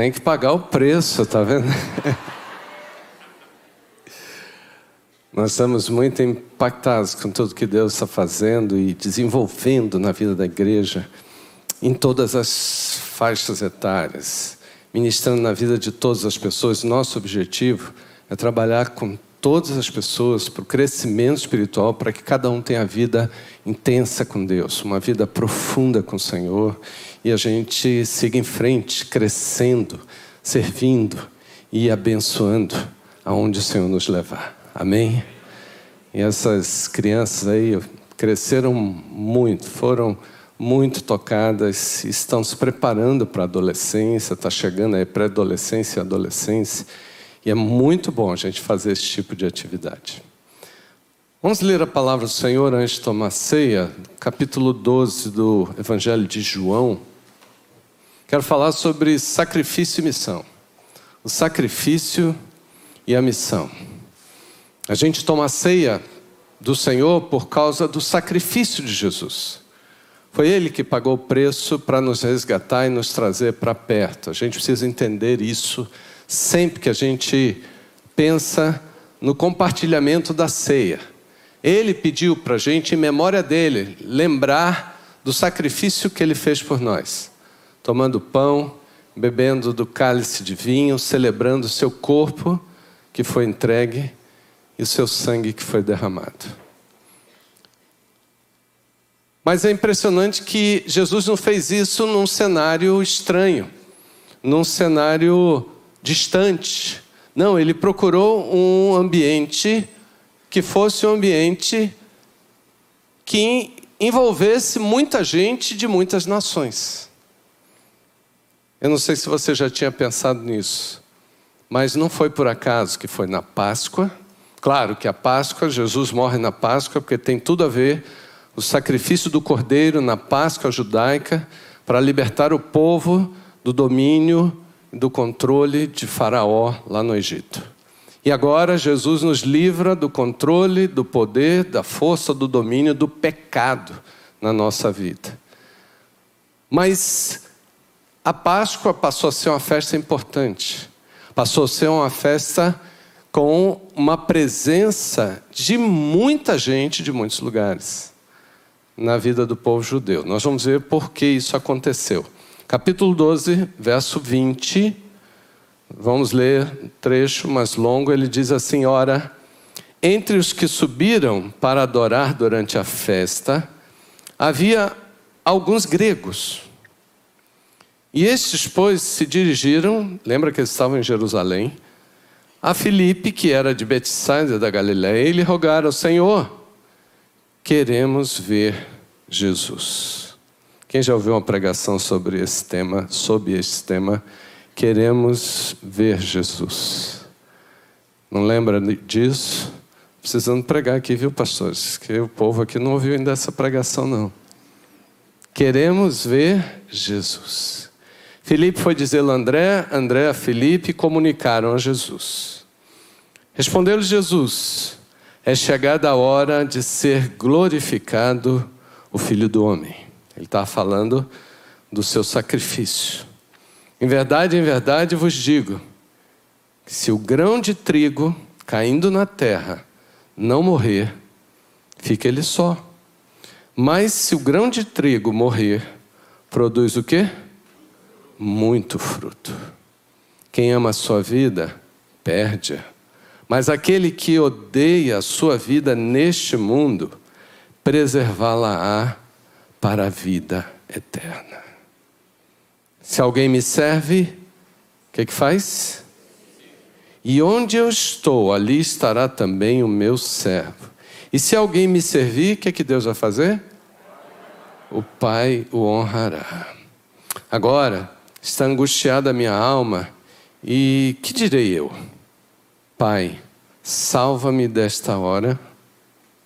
Tem que pagar o preço, tá vendo? Nós estamos muito impactados com tudo que Deus está fazendo e desenvolvendo na vida da igreja, em todas as faixas etárias, ministrando na vida de todas as pessoas. Nosso objetivo é trabalhar com todas as pessoas para o crescimento espiritual, para que cada um tenha vida intensa com Deus, uma vida profunda com o Senhor e a gente siga em frente, crescendo, servindo e abençoando aonde o Senhor nos levar. Amém? E essas crianças aí cresceram muito, foram muito tocadas, estão se preparando para a adolescência, está chegando aí pré-adolescência e adolescência, e é muito bom a gente fazer esse tipo de atividade. Vamos ler a palavra do Senhor antes de tomar ceia, capítulo 12 do Evangelho de João. Quero falar sobre sacrifício e missão. O sacrifício e a missão. A gente toma a ceia do Senhor por causa do sacrifício de Jesus. Foi Ele que pagou o preço para nos resgatar e nos trazer para perto. A gente precisa entender isso sempre que a gente pensa no compartilhamento da ceia. Ele pediu para a gente, em memória dele, lembrar do sacrifício que ele fez por nós, tomando pão, bebendo do cálice de vinho, celebrando o seu corpo que foi entregue e o seu sangue que foi derramado. Mas é impressionante que Jesus não fez isso num cenário estranho, num cenário distante. Não, ele procurou um ambiente que fosse um ambiente que envolvesse muita gente de muitas nações. Eu não sei se você já tinha pensado nisso, mas não foi por acaso que foi na Páscoa Claro que a Páscoa, Jesus morre na Páscoa, porque tem tudo a ver o sacrifício do cordeiro na Páscoa judaica para libertar o povo do domínio e do controle de Faraó lá no Egito. E agora Jesus nos livra do controle, do poder, da força, do domínio, do pecado na nossa vida. Mas a Páscoa passou a ser uma festa importante, passou a ser uma festa com uma presença de muita gente de muitos lugares na vida do povo judeu. Nós vamos ver por que isso aconteceu. Capítulo 12, verso 20. Vamos ler trecho mais longo. Ele diz assim: Ora, entre os que subiram para adorar durante a festa, havia alguns gregos. E estes, pois, se dirigiram, lembra que eles estavam em Jerusalém, a Filipe, que era de Betsaida da Galiléia, e lhe rogaram: Senhor, queremos ver Jesus. Quem já ouviu uma pregação sobre esse tema, sobre esse tema, queremos ver Jesus. Não lembra disso? Precisando pregar aqui, viu, pastores? Que o povo aqui não ouviu ainda essa pregação, não. Queremos ver Jesus. Filipe foi dizer a André, André a Filipe comunicaram a Jesus. Respondeu-lhe Jesus: É chegada a hora de ser glorificado o Filho do Homem. Ele está falando do seu sacrifício. Em verdade, em verdade vos digo que se o grão de trigo caindo na terra não morrer, fica ele só. Mas se o grão de trigo morrer, produz o quê? Muito fruto. Quem ama a sua vida, perde-a. Mas aquele que odeia a sua vida neste mundo, preservá-la-á para a vida eterna. Se alguém me serve, o que, que faz? E onde eu estou, ali estará também o meu servo. E se alguém me servir, o que, que Deus vai fazer? O Pai o honrará. Agora, Está angustiada a minha alma E que direi eu? Pai, salva-me desta hora?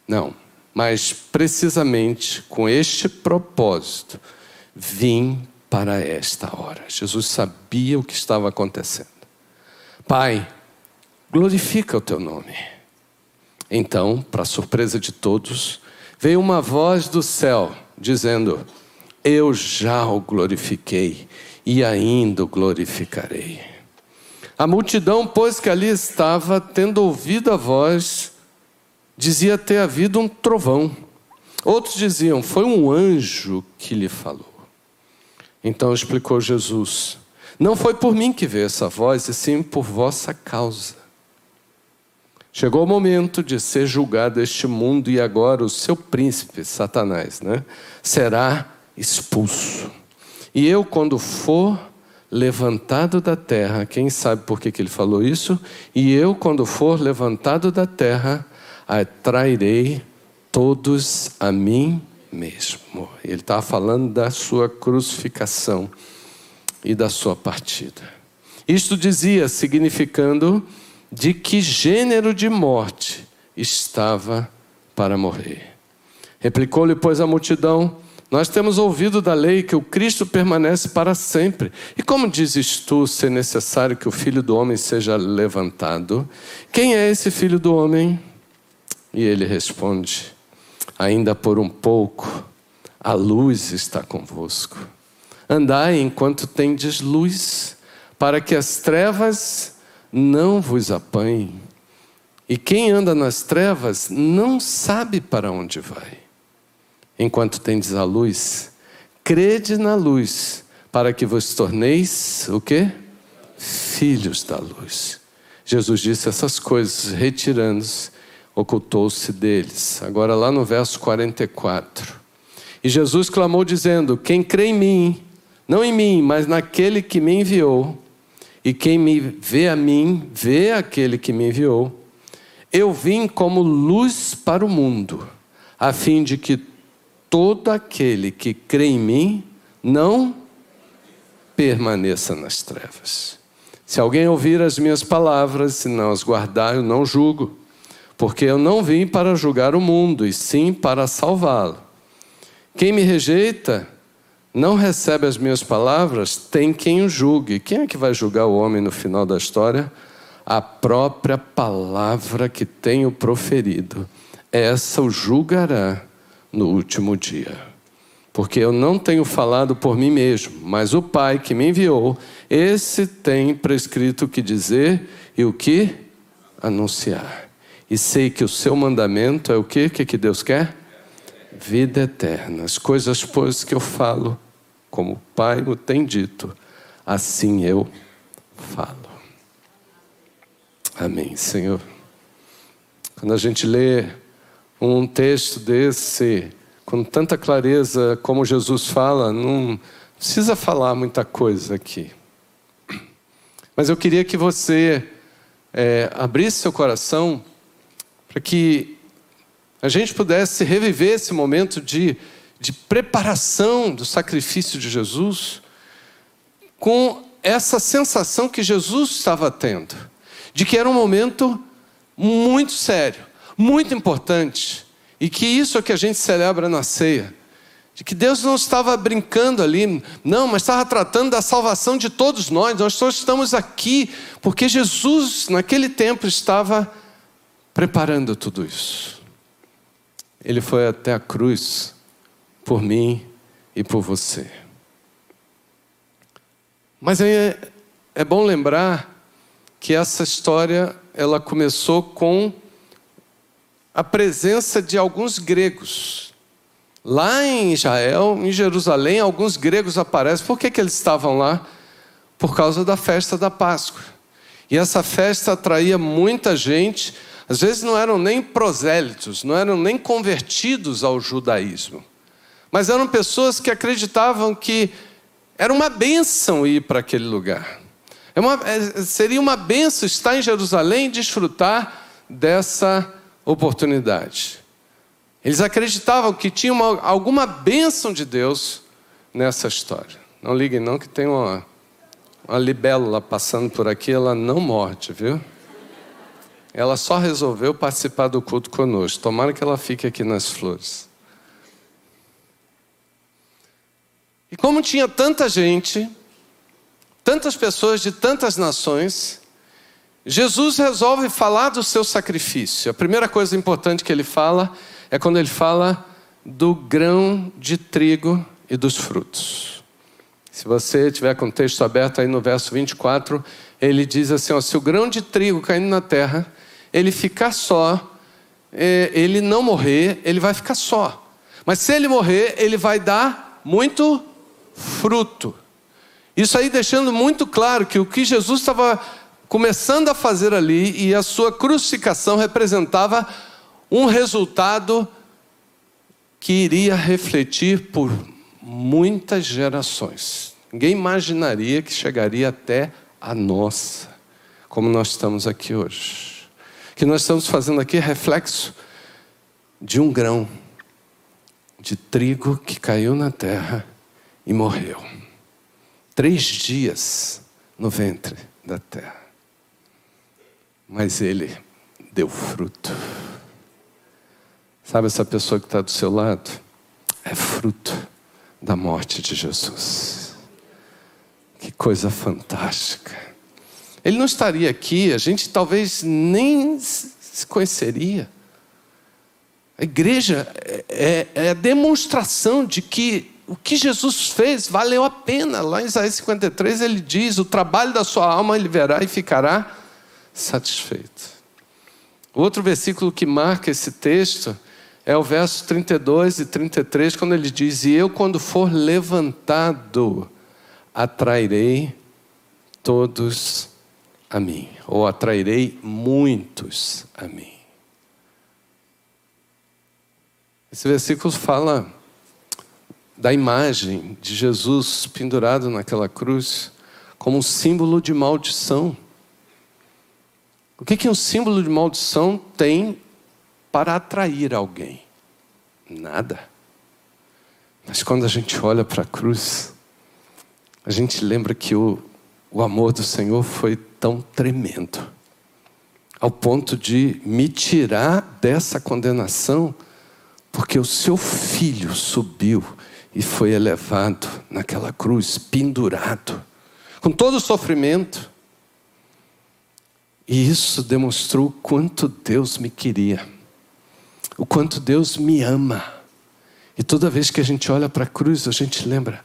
Não, mas precisamente com este propósito vim para esta hora. Jesus sabia o que estava acontecendo. Pai, glorifica o teu nome. Então, para surpresa de todos, veio uma voz do céu dizendo: Eu já o glorifiquei e ainda o glorificarei. A multidão, pois que ali estava, tendo ouvido a voz, dizia ter havido um trovão. Outros diziam: Foi um anjo que lhe falou. Então explicou Jesus: Não foi por mim que veio essa voz, e sim por vossa causa. Chegou o momento de ser julgado este mundo e agora o seu príncipe, Satanás, né, será expulso. E eu, quando for levantado da terra, quem sabe por que, que ele falou isso? E eu, quando for levantado da terra, atrairei todos a mim mesmo. Ele estava falando da sua crucificação e da sua partida. Isto dizia, significando de que gênero de morte estava para morrer. Replicou-lhe, pois, a multidão: Nós temos ouvido da lei que o Cristo permanece para sempre. E como dizes tu ser necessário que o filho do homem seja levantado? Quem é esse filho do homem? E ele responde: Ainda por um pouco, a luz está convosco. Andai enquanto tendes luz, para que as trevas não vos apanhem. E quem anda nas trevas não sabe para onde vai. Enquanto tendes a luz, crede na luz, para que vos torneis o quê? Filhos da luz. Jesus disse essas coisas, retirando-se ocultou-se deles. Agora, lá no verso 44. E Jesus clamou, dizendo: Quem crê em mim, não em mim, mas naquele que me enviou, e quem me vê a mim, vê aquele que me enviou. Eu vim como luz para o mundo, a fim de que todo aquele que crê em mim não permaneça nas trevas. Se alguém ouvir as minhas palavras e não as guardar, eu não julgo porque eu não vim para julgar o mundo, e sim para salvá-lo. Quem me rejeita não recebe as minhas palavras, tem quem o julgue. Quem é que vai julgar o homem no final da história? A própria palavra que tenho proferido. Essa o julgará no último dia. Porque eu não tenho falado por mim mesmo, mas o Pai que me enviou, esse tem prescrito o que dizer e o que anunciar e sei que o seu mandamento é o? O que, que Deus quer? Vida eterna. As coisas, pois, que eu falo, como o Pai me tem dito, assim eu falo. Amém, Senhor. Quando a gente lê um texto desse, com tanta clareza como Jesus fala, não precisa falar muita coisa aqui. Mas eu queria que você é, abrisse seu coração para que a gente pudesse reviver esse momento de, de preparação do sacrifício de Jesus com essa sensação que Jesus estava tendo, de que era um momento muito sério, muito importante, e que isso é que a gente celebra na ceia. De que Deus não estava brincando ali, não, mas estava tratando da salvação de todos nós. Nós todos estamos aqui porque Jesus, naquele tempo, estava preparando tudo isso. Ele foi até a cruz por mim e por você. Mas é, é bom lembrar que essa história ela começou com a presença de alguns gregos. Lá em Israel, em Jerusalém, alguns gregos aparecem. Por que, que eles estavam lá? Por causa da festa da Páscoa. E essa festa atraía muita gente às vezes não eram nem prosélitos, não eram nem convertidos ao judaísmo, mas eram pessoas que acreditavam que era uma bênção ir para aquele lugar. É uma, é, seria uma bênção estar em Jerusalém e desfrutar dessa oportunidade. Eles acreditavam que tinha uma, alguma bênção de Deus nessa história. Não liguem não que tem uma, uma libélula passando por aqui, ela não morde, viu? Ela só resolveu participar do culto conosco. Tomara que ela fique aqui nas flores. E como tinha tanta gente, tantas pessoas de tantas nações, Jesus resolve falar do seu sacrifício. A primeira coisa importante que ele fala é quando ele fala do grão de trigo e dos frutos. Se você tiver com o texto aberto aí no verso 24, ele diz assim: ó, se o grão de trigo caindo na terra ele ficar só, é, ele não morrer, ele vai ficar só. Mas se ele morrer, ele vai dar muito fruto. Isso aí deixando muito claro que o que Jesus estava começando a fazer ali e a sua crucificação representava um resultado que iria refletir por muitas gerações. Ninguém imaginaria que chegaria até a nossa, como nós estamos aqui hoje que nós estamos fazendo aqui é reflexo de um grão de trigo que caiu na terra e morreu. Três dias no ventre da terra. Mas ele deu fruto. Sabe essa pessoa que está do seu lado? É fruto da morte de Jesus. Que coisa fantástica. Ele não estaria aqui, a gente talvez nem se conheceria. A igreja é, é, é a demonstração de que o que Jesus fez valeu a pena. Lá em Isaías 53 ele diz: O trabalho da sua alma ele verá e ficará satisfeito. Outro versículo que marca esse texto é o verso 32 e 33, quando ele diz: E eu, quando for levantado, atrairei todos a mim, ou atrairei muitos a mim. Esse versículo fala da imagem de Jesus pendurado naquela cruz como um símbolo de maldição. O que, que um símbolo de maldição tem para atrair alguém? Nada. Mas quando a gente olha para a cruz, a gente lembra que o, o amor do Senhor foi tão tremendo, ao ponto de me tirar dessa condenação, porque o seu filho subiu e foi elevado naquela cruz, pendurado, com todo o sofrimento. E isso demonstrou o quanto Deus me queria, o quanto Deus me ama. E toda vez que a gente olha para a cruz, a gente lembra: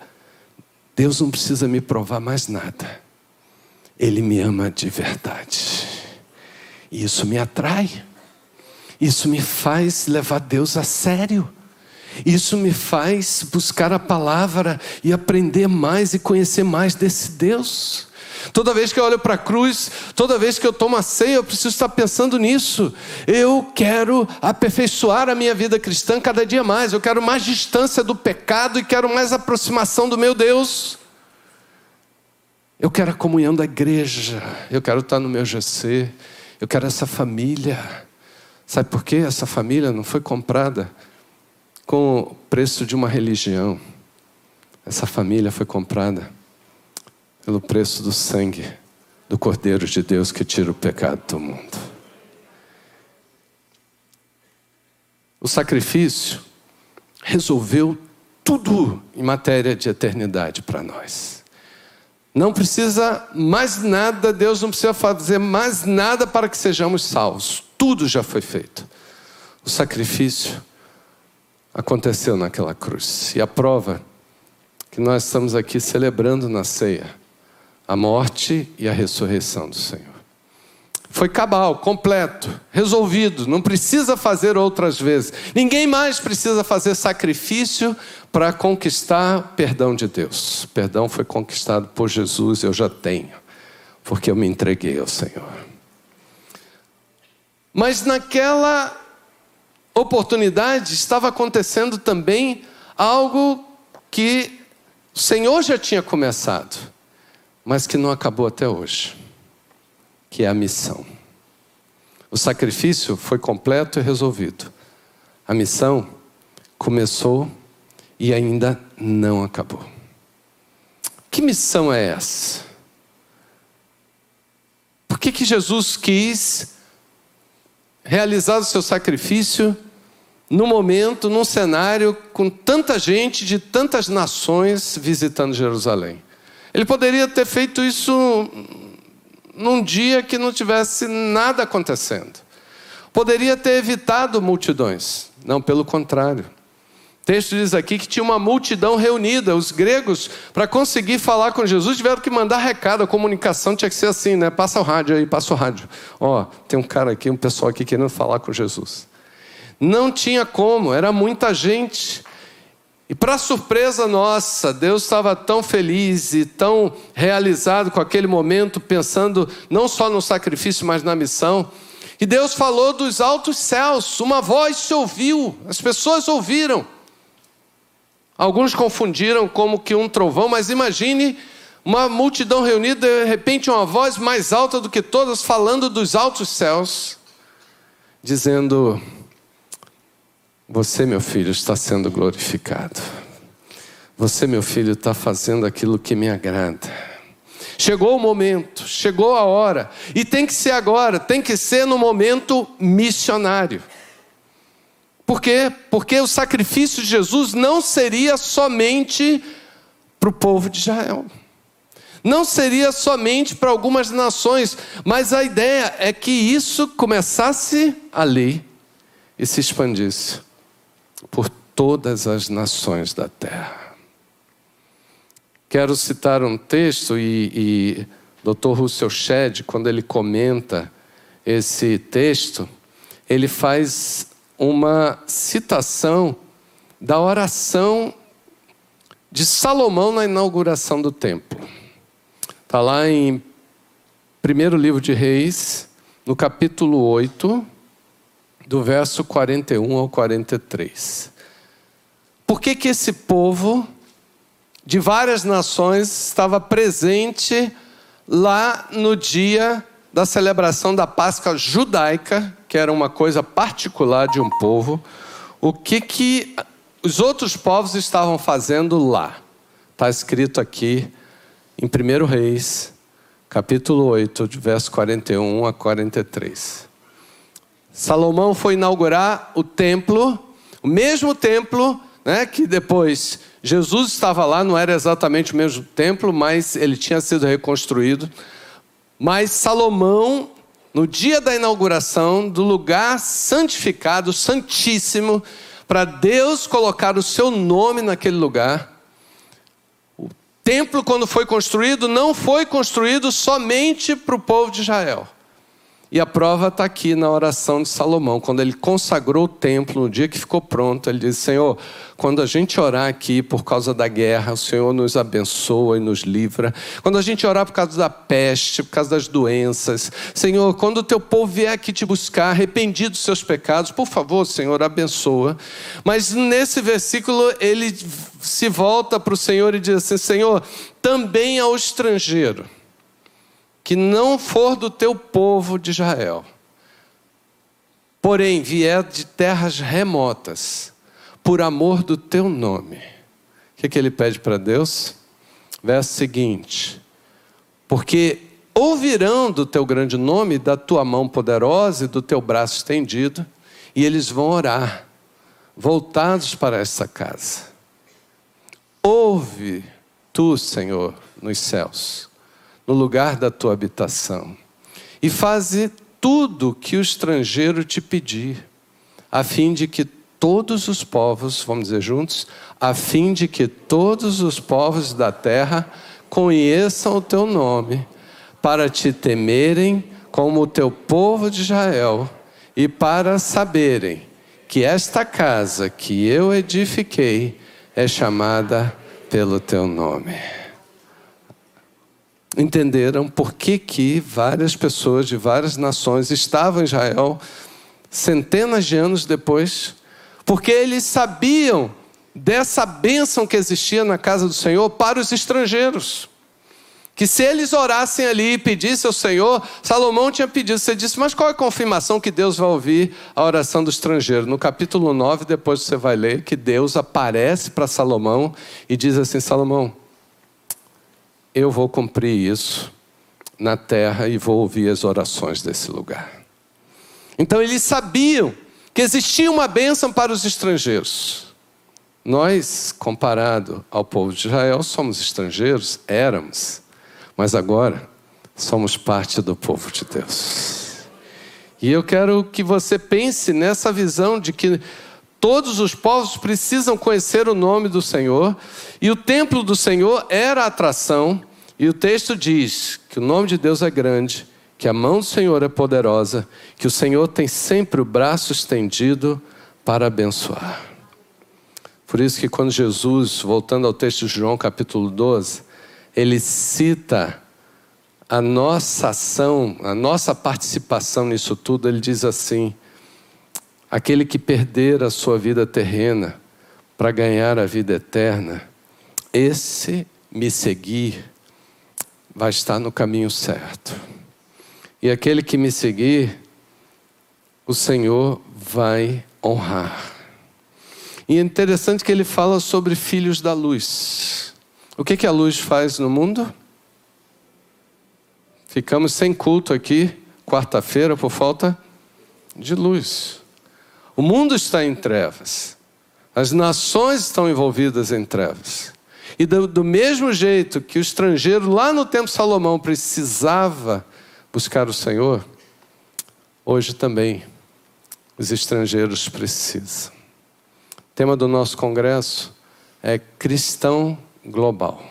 Deus não precisa me provar mais nada. Ele me ama de verdade. E isso me atrai. Isso me faz levar Deus a sério. Isso me faz buscar a palavra e aprender mais e conhecer mais desse Deus. Toda vez que eu olho para a cruz, toda vez que eu tomo a ceia, eu preciso estar pensando nisso. Eu quero aperfeiçoar a minha vida cristã cada dia mais. Eu quero mais distância do pecado e quero mais aproximação do meu Deus. Eu quero a comunhão da igreja, eu quero estar no meu GC, eu quero essa família. Sabe por quê? Essa família não foi comprada com o preço de uma religião. Essa família foi comprada pelo preço do sangue do Cordeiro de Deus que tira o pecado do mundo. O sacrifício resolveu tudo em matéria de eternidade para nós. Não precisa mais nada, Deus não precisa fazer mais nada para que sejamos salvos. Tudo já foi feito. O sacrifício aconteceu naquela cruz. E a prova que nós estamos aqui celebrando na ceia a morte e a ressurreição do Senhor. Foi cabal, completo, resolvido, não precisa fazer outras vezes. Ninguém mais precisa fazer sacrifício para conquistar perdão de Deus. O perdão foi conquistado por Jesus, eu já tenho, porque eu me entreguei ao Senhor. Mas naquela oportunidade estava acontecendo também algo que o Senhor já tinha começado, mas que não acabou até hoje que é a missão. O sacrifício foi completo e resolvido. A missão começou e ainda não acabou. Que missão é essa? Por que, que Jesus quis realizar o seu sacrifício no momento, num cenário com tanta gente de tantas nações visitando Jerusalém? Ele poderia ter feito isso num dia que não tivesse nada acontecendo. Poderia ter evitado multidões. Não, pelo contrário. O texto diz aqui que tinha uma multidão reunida. Os gregos, para conseguir falar com Jesus, tiveram que mandar recado. A comunicação tinha que ser assim, né? Passa o rádio aí, passa o rádio. Ó, tem um cara aqui, um pessoal aqui querendo falar com Jesus. Não tinha como, era muita gente. E para surpresa nossa, Deus estava tão feliz e tão realizado com aquele momento, pensando não só no sacrifício, mas na missão e Deus falou dos altos céus, uma voz se ouviu, as pessoas ouviram. Alguns confundiram como que um trovão, mas imagine uma multidão reunida, de repente uma voz mais alta do que todas, falando dos altos céus, dizendo: Você, meu filho, está sendo glorificado. Você, meu filho, está fazendo aquilo que me agrada. Chegou o momento, chegou a hora, e tem que ser agora, tem que ser no momento missionário. Por quê? Porque o sacrifício de Jesus não seria somente para o povo de Israel. Não seria somente para algumas nações, mas a ideia é que isso começasse ali e se expandisse por todas as nações da terra. Quero citar um texto e, e Dr. Russell Shedd, quando ele comenta esse texto, ele faz uma citação da oração de Salomão na inauguração do templo. Está lá em primeiro livro de Reis, no capítulo 8, do verso 41 ao 43. Por que, que esse povo de várias nações estava presente lá no dia da celebração da Páscoa judaica, que era uma coisa particular de um povo. O que que os outros povos estavam fazendo lá? Está escrito aqui em 1 Reis, capítulo 8, de verso 41 a 43. Salomão foi inaugurar o templo, o mesmo templo né, que depois Jesus estava lá, não era exatamente o mesmo templo, mas ele tinha sido reconstruído. Mas Salomão, no dia da inauguração do lugar santificado, santíssimo, para Deus colocar o seu nome naquele lugar, o templo, quando foi construído, não foi construído somente para o povo de Israel. E a prova está aqui na oração de Salomão, quando ele consagrou o templo, no dia que ficou pronto, ele disse: Senhor, quando a gente orar aqui por causa da guerra, o Senhor nos abençoa e nos livra. Quando a gente orar por causa da peste, por causa das doenças, Senhor, quando o teu povo vier aqui te buscar, arrependido dos seus pecados, por favor, Senhor, abençoa. Mas nesse versículo ele se volta para o Senhor e diz assim: Senhor, também ao estrangeiro que não for do teu povo de Israel, porém vier de terras remotas, por amor do teu nome. O que, que ele pede para Deus? Verso seguinte: Porque ouvirão do teu grande nome, da tua mão poderosa e do teu braço estendido, e eles vão orar, voltados para essa casa. Ouve tu, Senhor, nos céus no lugar da tua habitação. E faze tudo que o estrangeiro te pedir, a fim de que todos os povos, vamos dizer juntos, a fim de que todos os povos da terra conheçam o teu nome, para te temerem como o teu povo de Israel, e para saberem que esta casa que eu edifiquei é chamada pelo teu nome entenderam por que, que várias pessoas de várias nações estavam em Israel centenas de anos depois, porque eles sabiam dessa bênção que existia na casa do Senhor para os estrangeiros. Que se eles orassem ali e pedissem ao Senhor, Salomão tinha pedido, você disse, mas qual é a confirmação que Deus vai ouvir a oração do estrangeiro? No capítulo 9, depois você vai ler que Deus aparece para Salomão e diz assim: Salomão, eu vou cumprir isso na terra e vou ouvir as orações desse lugar. Então eles sabiam que existia uma bênção para os estrangeiros. Nós, comparado ao povo de Israel, somos estrangeiros, éramos, mas agora somos parte do povo de Deus. E eu quero que você pense nessa visão de que todos os povos precisam conhecer o nome do Senhor, e o templo do Senhor era a atração, e o texto diz que o nome de Deus é grande, que a mão do Senhor é poderosa, que o Senhor tem sempre o braço estendido para abençoar. Por isso que quando Jesus, voltando ao texto de João capítulo 12, ele cita a nossa ação, a nossa participação nisso tudo, ele diz assim: aquele que perder a sua vida terrena para ganhar a vida eterna, esse me seguir vai estar no caminho certo. E aquele que me seguir, o Senhor vai honrar. E é interessante que ele fala sobre filhos da luz. O que, que a luz faz no mundo? Ficamos sem culto aqui, quarta-feira, por falta de luz. O mundo está em trevas. As nações estão envolvidas em trevas. E do, do mesmo jeito que o estrangeiro lá no tempo Salomão precisava buscar o Senhor, hoje também os estrangeiros precisam. O tema do nosso congresso é cristão global.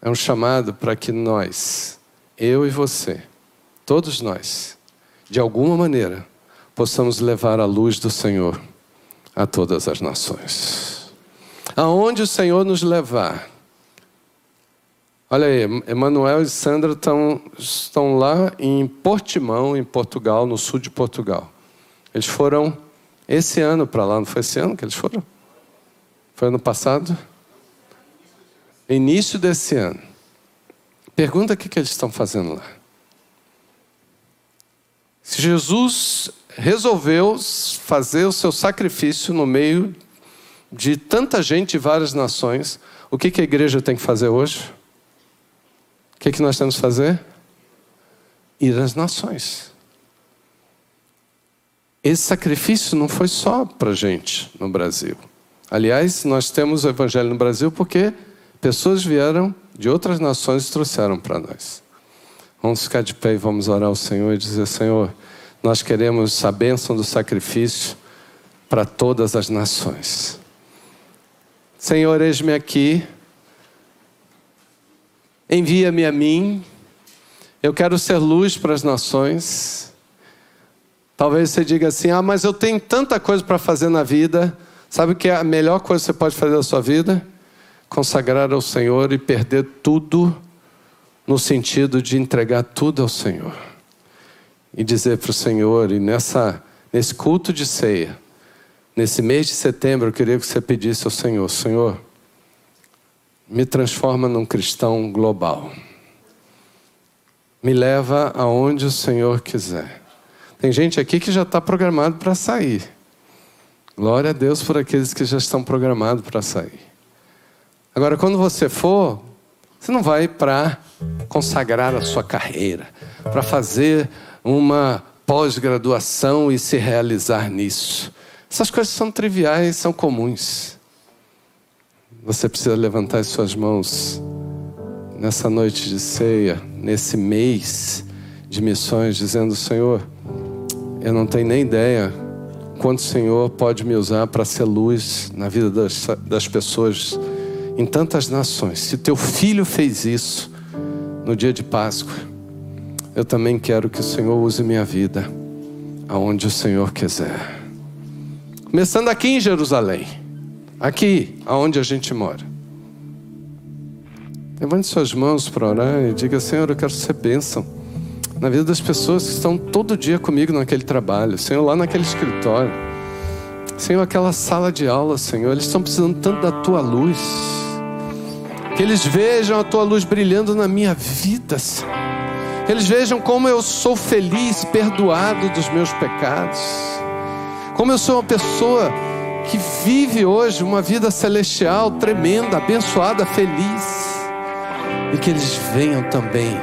É um chamado para que nós eu e você, todos nós, de alguma maneira, possamos levar a luz do Senhor a todas as nações. Aonde o Senhor nos levar. Olha aí, Emanuel e Sandra estão, estão lá em Portimão, em Portugal, no sul de Portugal. Eles foram esse ano para lá, não foi esse ano que eles foram? Foi ano passado? Início desse ano. Pergunta o que, que eles estão fazendo lá. Se Jesus resolveu fazer o seu sacrifício no meio de tanta gente de várias nações, o que, que a igreja tem que fazer hoje? O que, que nós temos que fazer? Ir às nações. Esse sacrifício não foi só para gente no Brasil. Aliás, nós temos o Evangelho no Brasil porque pessoas vieram de outras nações trouxeram para nós. Vamos ficar de pé e vamos orar ao Senhor e dizer: Senhor, nós queremos a bênção do sacrifício para todas as nações. Senhor, eis-me aqui, envia-me a mim, eu quero ser luz para as nações. Talvez você diga assim: ah, mas eu tenho tanta coisa para fazer na vida. Sabe o que é a melhor coisa que você pode fazer na sua vida? consagrar ao Senhor e perder tudo, no sentido de entregar tudo ao Senhor. E dizer para o Senhor, e nessa, nesse culto de ceia, nesse mês de setembro, eu queria que você pedisse ao Senhor: Senhor, me transforma num cristão global. Me leva aonde o Senhor quiser. Tem gente aqui que já está programado para sair. Glória a Deus por aqueles que já estão programados para sair. Agora, quando você for, você não vai para consagrar a sua carreira, para fazer uma pós-graduação e se realizar nisso. Essas coisas são triviais, são comuns. Você precisa levantar as suas mãos nessa noite de ceia, nesse mês de missões, dizendo: Senhor, eu não tenho nem ideia quanto o Senhor pode me usar para ser luz na vida das, das pessoas em tantas nações. Se teu filho fez isso no dia de Páscoa, eu também quero que o Senhor use minha vida aonde o Senhor quiser. Começando aqui em Jerusalém, aqui aonde a gente mora. Levante suas mãos para orar e diga: Senhor, eu quero ser bênção na vida das pessoas que estão todo dia comigo naquele trabalho, Senhor, lá naquele escritório. Senhor, aquela sala de aula, Senhor, eles estão precisando tanto da tua luz. Que eles vejam a tua luz brilhando na minha vida, Senhor. Que eles vejam como eu sou feliz, perdoado dos meus pecados. Como eu sou uma pessoa que vive hoje uma vida celestial tremenda, abençoada, feliz. E que eles venham também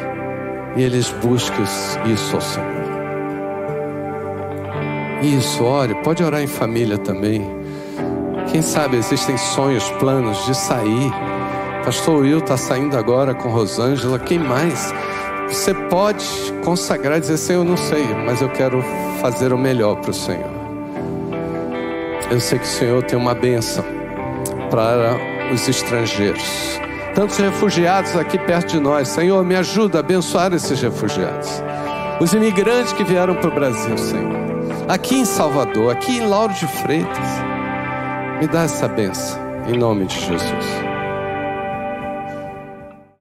e eles busquem isso ao Senhor. Isso, ore, pode orar em família também. Quem sabe existem sonhos, planos de sair. Pastor Will está saindo agora com Rosângela. Quem mais? Você pode consagrar e dizer: Senhor, eu não sei, mas eu quero fazer o melhor para o Senhor. Eu sei que o Senhor tem uma bênção para os estrangeiros. Tantos refugiados aqui perto de nós. Senhor, me ajuda a abençoar esses refugiados. Os imigrantes que vieram para o Brasil, Senhor. Aqui em Salvador, aqui em Lauro de Freitas. Me dá essa benção, em nome de Jesus.